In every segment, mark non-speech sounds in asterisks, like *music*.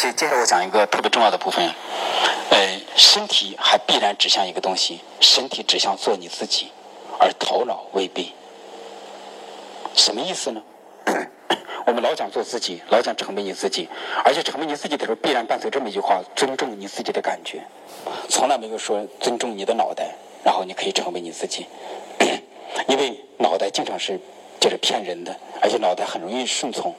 且接着我讲一个特别重要的部分，呃，身体还必然指向一个东西，身体指向做你自己，而头脑未必。什么意思呢？*clears throat* 我们老讲做自己，老讲成为你自己，而且成为你自己的时候，必然伴随这么一句话：尊重你自己的感觉，从来没有说尊重你的脑袋，然后你可以成为你自己，*clears throat* 因为脑袋经常是就是骗人的，而且脑袋很容易顺从。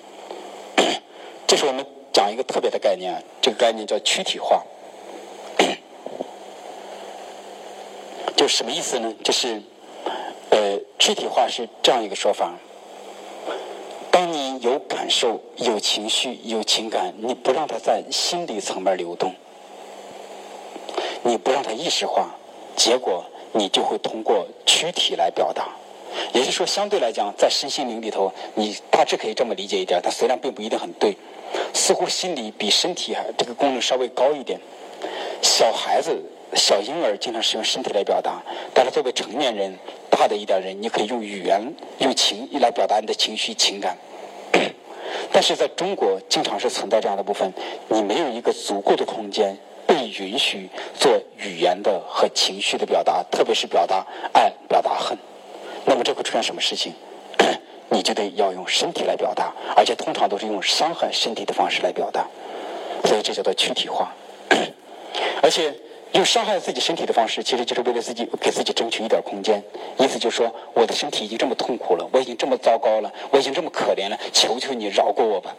*clears throat* 这是我们讲一个特别的概念，这个概念叫躯体化，*clears throat* 就什么意思呢？就是呃，躯体化是这样一个说法。当你有感受、有情绪、有情感，你不让它在心理层面流动，你不让它意识化，结果你就会通过躯体来表达。也就是说，相对来讲，在身心灵里头，你大致可以这么理解一点，它虽然并不一定很对，似乎心理比身体还这个功能稍微高一点。小孩子、小婴儿经常使用身体来表达，但是作为成年人。大的一点人，你可以用语言、用情来表达你的情绪、情感。*coughs* 但是在中国，经常是存在这样的部分，你没有一个足够的空间被允许做语言的和情绪的表达，特别是表达爱、表达恨。那么这会出现什么事情？*clears throat* 你就得要用身体来表达，而且通常都是用伤害身体的方式来表达。所以这叫做躯体化，*clears throat* 而且。用伤害自己身体的方式，其实就是为了自己给自己争取一点空间。意思就是说，我的身体已经这么痛苦了，我已经这么糟糕了，我已经这么可怜了，求求你饶过我吧。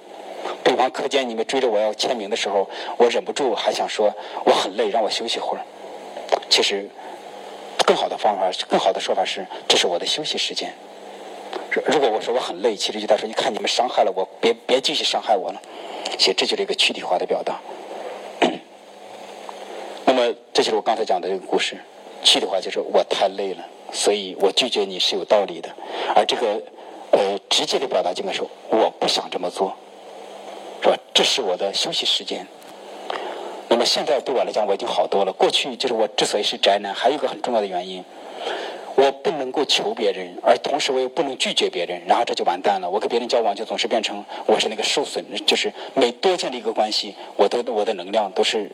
对方课间你们追着我要签名的时候，我忍不住还想说我很累，让我休息会儿。其实，更好的方法，更好的说法是，这是我的休息时间。如果我说我很累，其实就在说，你看你们伤害了我，别别继续伤害我了。其实这就是一个躯体化的表达。*clears throat* 那么，这就是我刚才讲的这个故事。去的话就是我太累了，所以我拒绝你是有道理的。而这个呃直接的表达，应该说我不想这么做，是吧？这是我的休息时间。那么现在对我来讲，我已经好多了。过去就是我之所以是宅男，还有一个很重要的原因。我不能够求别人，而同时我又不能拒绝别人，然后这就完蛋了。我跟别人交往就总是变成我是那个受损，就是每多建立一个关系，我的我的能量都是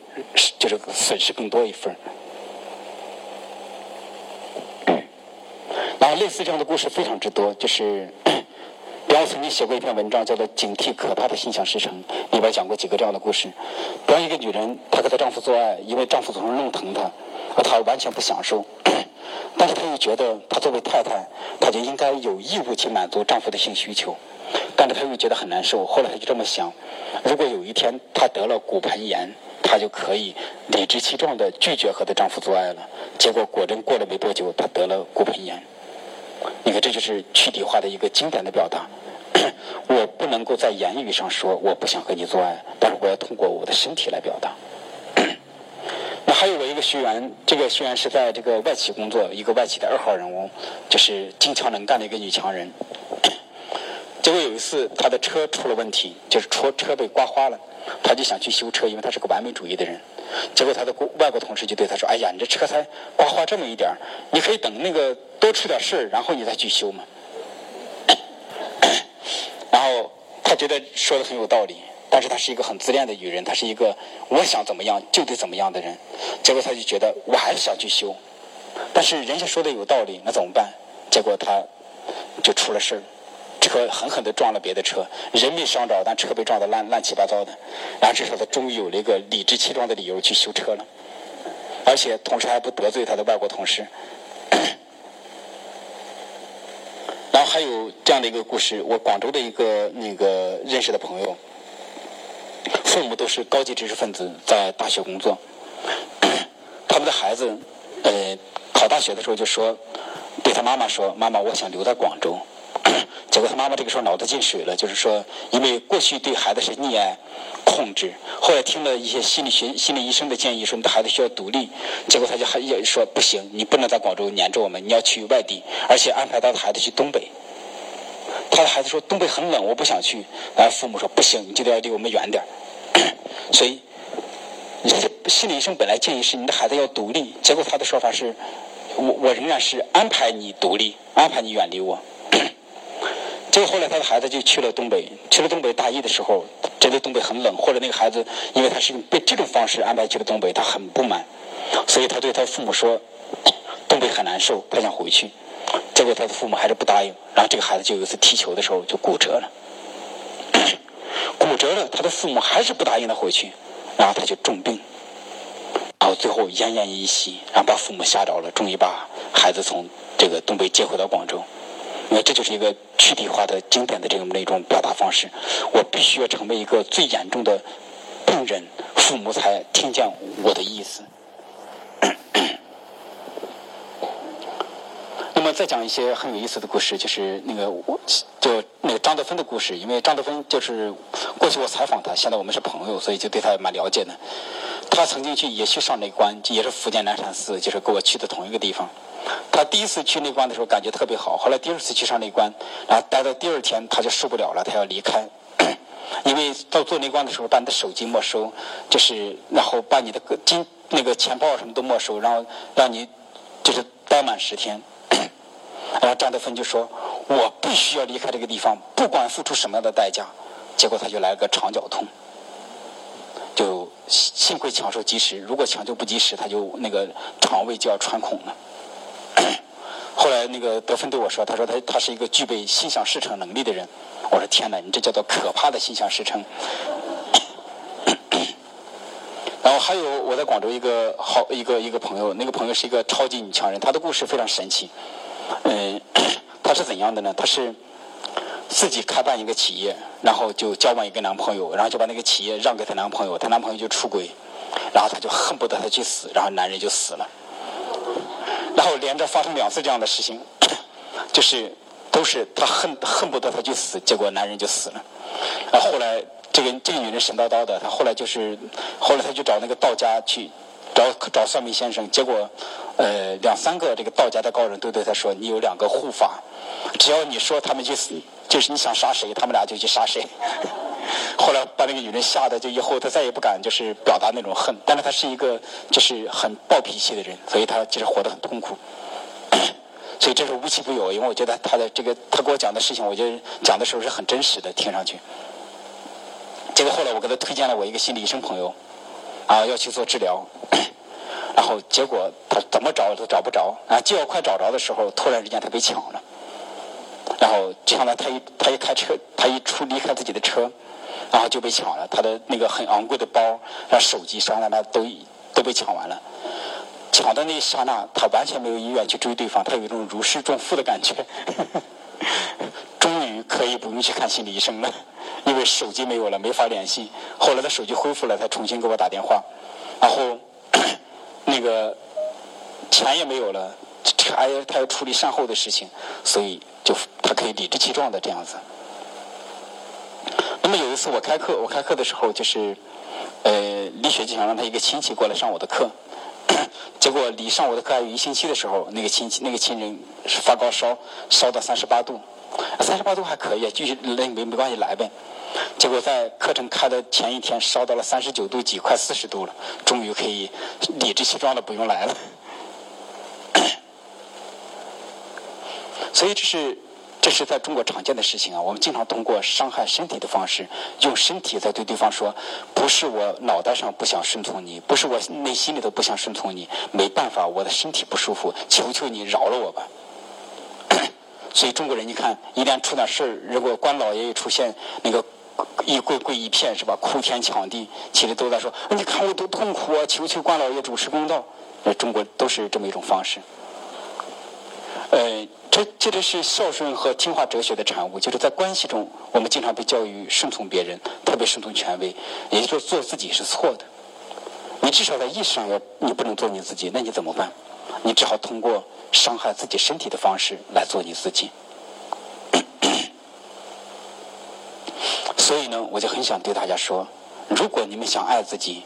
就是损失更多一份。然后类似这样的故事非常之多，就是，比方曾经写过一篇文章，叫做《警惕可怕的心想事成》，里边讲过几个这样的故事。比方一个女人，她和她丈夫做爱，因为丈夫总是弄疼她，而她完全不享受。但是她又觉得，她作为太太，她就应该有义务去满足丈夫的性需求。但是她又觉得很难受。后来她就这么想：如果有一天她得了骨盆炎，她就可以理直气壮地拒绝和她丈夫做爱了。结果果真过了没多久，她得了骨盆炎。你看，这就是躯体化的一个经典的表达。*coughs* 我不能够在言语上说我不想和你做爱，但是我要通过我的身体来表达。*coughs* 那还有我一个学员，这个学员是在这个外企工作，一个外企的二号人物，就是金强能干的一个女强人。次，他的车出了问题，就是车车被刮花了，他就想去修车，因为他是个完美主义的人。结果他的外国同事就对他说：“哎呀，你这车才刮花这么一点你可以等那个多出点事然后你再去修嘛。”然后他觉得说的很有道理。但是他是一个很自恋的女人，他是一个我想怎么样就得怎么样的人。结果他就觉得我还是想去修，但是人家说的有道理，那怎么办？结果他就出了事儿，车狠狠地撞了别的车，人没伤着，但车被撞得烂乱七八糟的。然后这时候他终于有了一个理直气壮的理由去修车了，而且同时还不得罪他的外国同事。*coughs* 然后还有这样的一个故事，我广州的一个那个认识的朋友。父母都是高级知识分子，在大学工作。*coughs* 他们的孩子，呃，考大学的时候就说，对他妈妈说：“妈妈，我想留在广州。” *coughs* 结果他妈妈这个时候脑子进水了，就是说，因为过去对孩子是溺爱、控制，后来听了一些心理学、心理医生的建议，说你的孩子需要独立。结果他就还也说：“不行，你不能在广州黏着我们，你要去外地，而且安排他的孩子去东北。”他的孩子说：“东北很冷，我不想去。”然后父母说：“不行，你就得要离我们远点 *coughs* 所以，心理医生本来建议是你的孩子要独立，结果他的说法是：“我我仍然是安排你独立，安排你远离我。”所以后来他的孩子就去了东北，去了东北大一的时候，觉得东北很冷，或者那个孩子因为他是被这种方式安排去了东北，他很不满，所以他对他父母说，东北很难受，他想回去。结果他的父母还是不答应，然后这个孩子就有一次踢球的时候就骨折了，*coughs* 骨折了，他的父母还是不答应他回去，然后他就重病，然后最后奄奄一息，然后把父母吓着了，终于把孩子从这个东北接回到广州。那这就是一个躯体化的经典的这种那种表达方式，我必须要成为一个最严重的病人，父母才听见我的意思。那么再讲一些很有意思的故事，就是那个我就那个张德芬的故事。因为张德芬就是过去我采访他，现在我们是朋友，所以就对他蛮了解的。他曾经去也去上内关，也是福建南山寺，就是跟我去的同一个地方。他第一次去内关的时候感觉特别好，后来第二次去上内关，然后待到第二天他就受不了了，他要离开，*coughs* 因为到做内关的时候把你的手机没收，就是然后把你的金那个钱包什么都没收，然后让你就是待满十天。*coughs* 然后张德芬就说：“我必须要离开这个地方，不管付出什么样的代价。”结果他就来了个肠绞痛，就幸亏抢救及时，如果抢救不及时，他就那个肠胃就要穿孔了。*coughs* 后来那个德芬对我说：“他说他他是一个具备心想事成能力的人。”我说：“天哪，你这叫做可怕的心想事成。*coughs* ”然后还有我在广州一个好一个一个朋友，那个朋友是一个超级女强人，她的故事非常神奇。嗯，*coughs* 她是怎样的呢？她是自己开办一个企业，然后就交往一个男朋友，然后就把那个企业让给她男朋友，她男朋友就出轨，然后她就恨不得他去死，然后男人就死了。然后连着发生两次这样的事情，就是都是她恨恨不得他去死，结果男人就死了。然后后来这个这个女人神叨叨的，她后来就是后来她就找那个道家去。找找算命先生，结果，呃，两三个这个道家的高人都对他说：“你有两个护法，只要你说他们去死，就是你想杀谁，他们俩就去杀谁。”后来把那个女人吓得，就以后她再也不敢就是表达那种恨。但是她是一个就是很暴脾气的人，所以她其实活得很痛苦。所以这是无奇不有，因为我觉得他的这个他给我讲的事情，我觉得讲的时候是很真实的，听上去。结果后来我给他推荐了我一个心理医生朋友。啊，要去做治疗，然后结果他怎么找都找不着，啊，就要快找着的时候，突然之间他被抢了，然后抢了，他一他一开车，他一出离开自己的车，然后就被抢了，他的那个很昂贵的包，然后手机啥的那都都被抢完了，抢的那一刹那，他完全没有意愿去追对方，他有一种如释重负的感觉，*laughs* 终于可以不用去看心理医生了。因为手机没有了，没法联系。后来他手机恢复了，他重新给我打电话，然后 *coughs* 那个钱也没有了，还要他要处理善后的事情，所以就他可以理直气壮的这样子。那么有一次我开课，我开课的时候就是呃，李雪就想让他一个亲戚过来上我的课，*coughs* 结果离上我的课还有一星期的时候，那个亲戚那个亲人发高烧，烧到三十八度。三十八度还可以，继续那没没关系来呗。结果在课程开的前一天烧到了三十九度几，快四十度了，终于可以理直气壮的不用来了。所以这是这是在中国常见的事情啊。我们经常通过伤害身体的方式，用身体在对对方说：“不是我脑袋上不想顺从你，不是我内心里头不想顺从你，没办法，我的身体不舒服，求求你饶了我吧。*coughs* ”所以中国人，你看，一旦出点事儿，如果关老爷一出现，那个一跪跪一片是吧？哭天抢地，其实都在说：“你看我多痛苦啊！求求关老爷主持公道。”呃，中国都是这么一种方式。这这个是孝顺和听话哲学的产物，就是在关系中，我们经常被教育顺从别人，特别顺从权威，也就是说做自己是错的。你至少在意识上要，你不能做你自己，那你怎么办？你只好通过。伤害自己身体的方式来做你自己，*coughs* 所以呢，我就很想对大家说：如果你们想爱自己，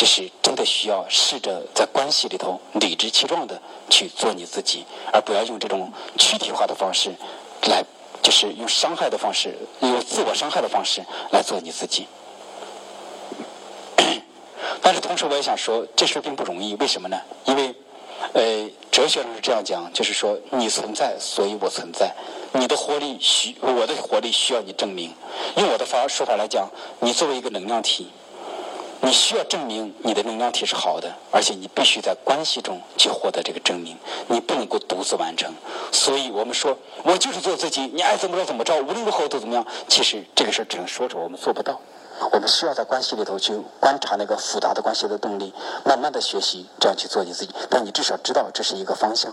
就是真的需要试着在关系里头理直气壮的去做你自己，而不要用这种躯体化的方式来，就是用伤害的方式，用自我伤害的方式来做你自己。但是同时，我也想说，这事并不容易。为什么呢？因为呃，哲学上是这样讲，就是说你存在，所以我存在。你的活力需我的活力需要你证明。用我的法说法来讲，你作为一个能量体，你需要证明你的能量体是好的，而且你必须在关系中去获得这个证明。你不能够独自完成。所以我们说，我就是做自己，你爱怎么着怎么着，无论如何都怎么样。其实这个事儿只能说着，我们做不到。我们需要在关系里头去观察那个复杂的关系的动力，慢慢的学习，这样去做你自己。但你至少知道这是一个方向。